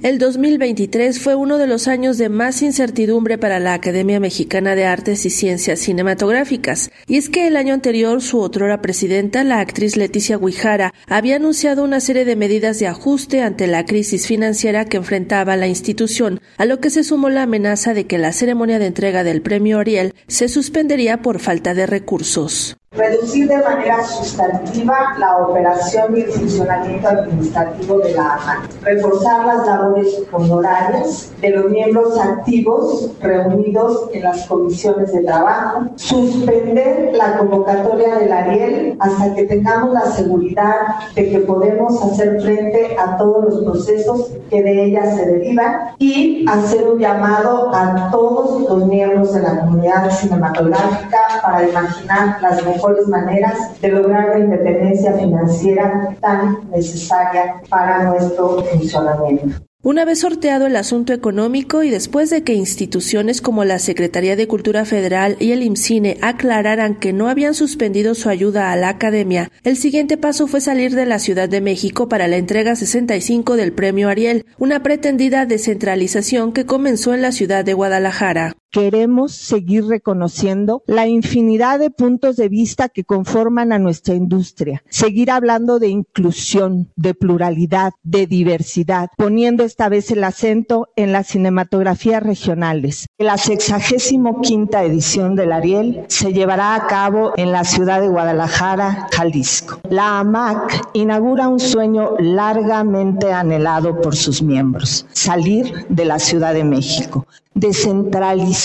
El 2023 fue uno de los años de más incertidumbre para la Academia Mexicana de Artes y Ciencias Cinematográficas, y es que el año anterior su otrora presidenta, la actriz Leticia Guijara, había anunciado una serie de medidas de ajuste ante la crisis financiera que enfrentaba la institución, a lo que se sumó la amenaza de que la ceremonia de entrega del premio Ariel se suspendería por falta de recursos. Reducir de manera sustantiva la operación y el funcionamiento administrativo de la AMAN. Reforzar las labores honorarias de los miembros activos reunidos en las comisiones de trabajo. Suspender la convocatoria del Ariel hasta que tengamos la seguridad de que podemos hacer frente a todos los procesos que de ella se derivan. Y hacer un llamado a todos los miembros de la comunidad cinematográfica para imaginar las mejores maneras de lograr la independencia financiera tan necesaria para nuestro funcionamiento. Una vez sorteado el asunto económico y después de que instituciones como la Secretaría de Cultura Federal y el IMCINE aclararan que no habían suspendido su ayuda a la academia, el siguiente paso fue salir de la Ciudad de México para la entrega 65 del Premio Ariel, una pretendida descentralización que comenzó en la ciudad de Guadalajara queremos seguir reconociendo la infinidad de puntos de vista que conforman a nuestra industria, seguir hablando de inclusión, de pluralidad, de diversidad, poniendo esta vez el acento en las cinematografías regionales. La sexagésimo quinta edición del Ariel se llevará a cabo en la ciudad de Guadalajara, Jalisco. La AMAC inaugura un sueño largamente anhelado por sus miembros, salir de la Ciudad de México, Descentralizar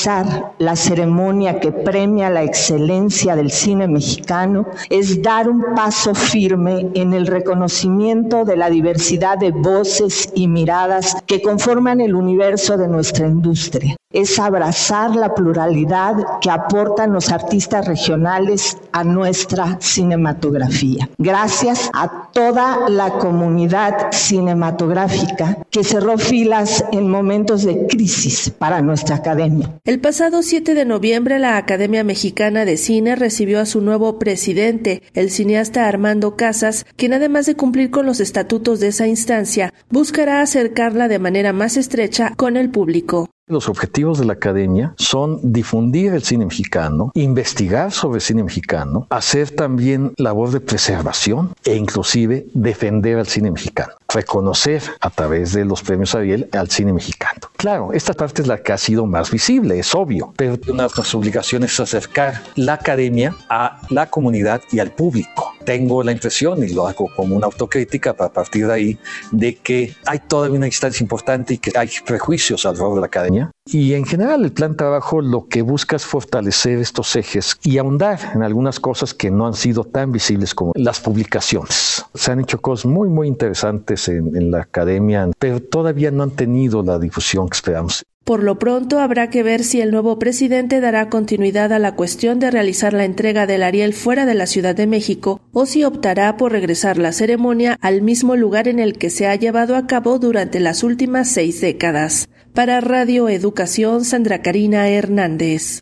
la ceremonia que premia la excelencia del cine mexicano es dar un paso firme en el reconocimiento de la diversidad de voces y miradas que conforman el universo de nuestra industria es abrazar la pluralidad que aportan los artistas regionales a nuestra cinematografía. Gracias a toda la comunidad cinematográfica que cerró filas en momentos de crisis para nuestra academia. El pasado 7 de noviembre la Academia Mexicana de Cine recibió a su nuevo presidente, el cineasta Armando Casas, quien además de cumplir con los estatutos de esa instancia, buscará acercarla de manera más estrecha con el público. Los objetivos de la academia son difundir el cine mexicano, investigar sobre el cine mexicano, hacer también labor de preservación e inclusive defender al cine mexicano, reconocer a través de los premios Ariel al cine mexicano. Claro, esta parte es la que ha sido más visible, es obvio, pero una de nuestras obligaciones es acercar la academia a la comunidad y al público tengo la impresión, y lo hago como una autocrítica para partir de ahí, de que hay todavía una instancia importante y que hay prejuicios alrededor de la academia. Y en general el plan de trabajo lo que busca es fortalecer estos ejes y ahondar en algunas cosas que no han sido tan visibles como las publicaciones. Se han hecho cosas muy, muy interesantes en, en la academia, pero todavía no han tenido la difusión que esperamos. Por lo pronto habrá que ver si el nuevo presidente dará continuidad a la cuestión de realizar la entrega del Ariel fuera de la Ciudad de México o si optará por regresar la ceremonia al mismo lugar en el que se ha llevado a cabo durante las últimas seis décadas. Para Radio Educación, Sandra Karina Hernández.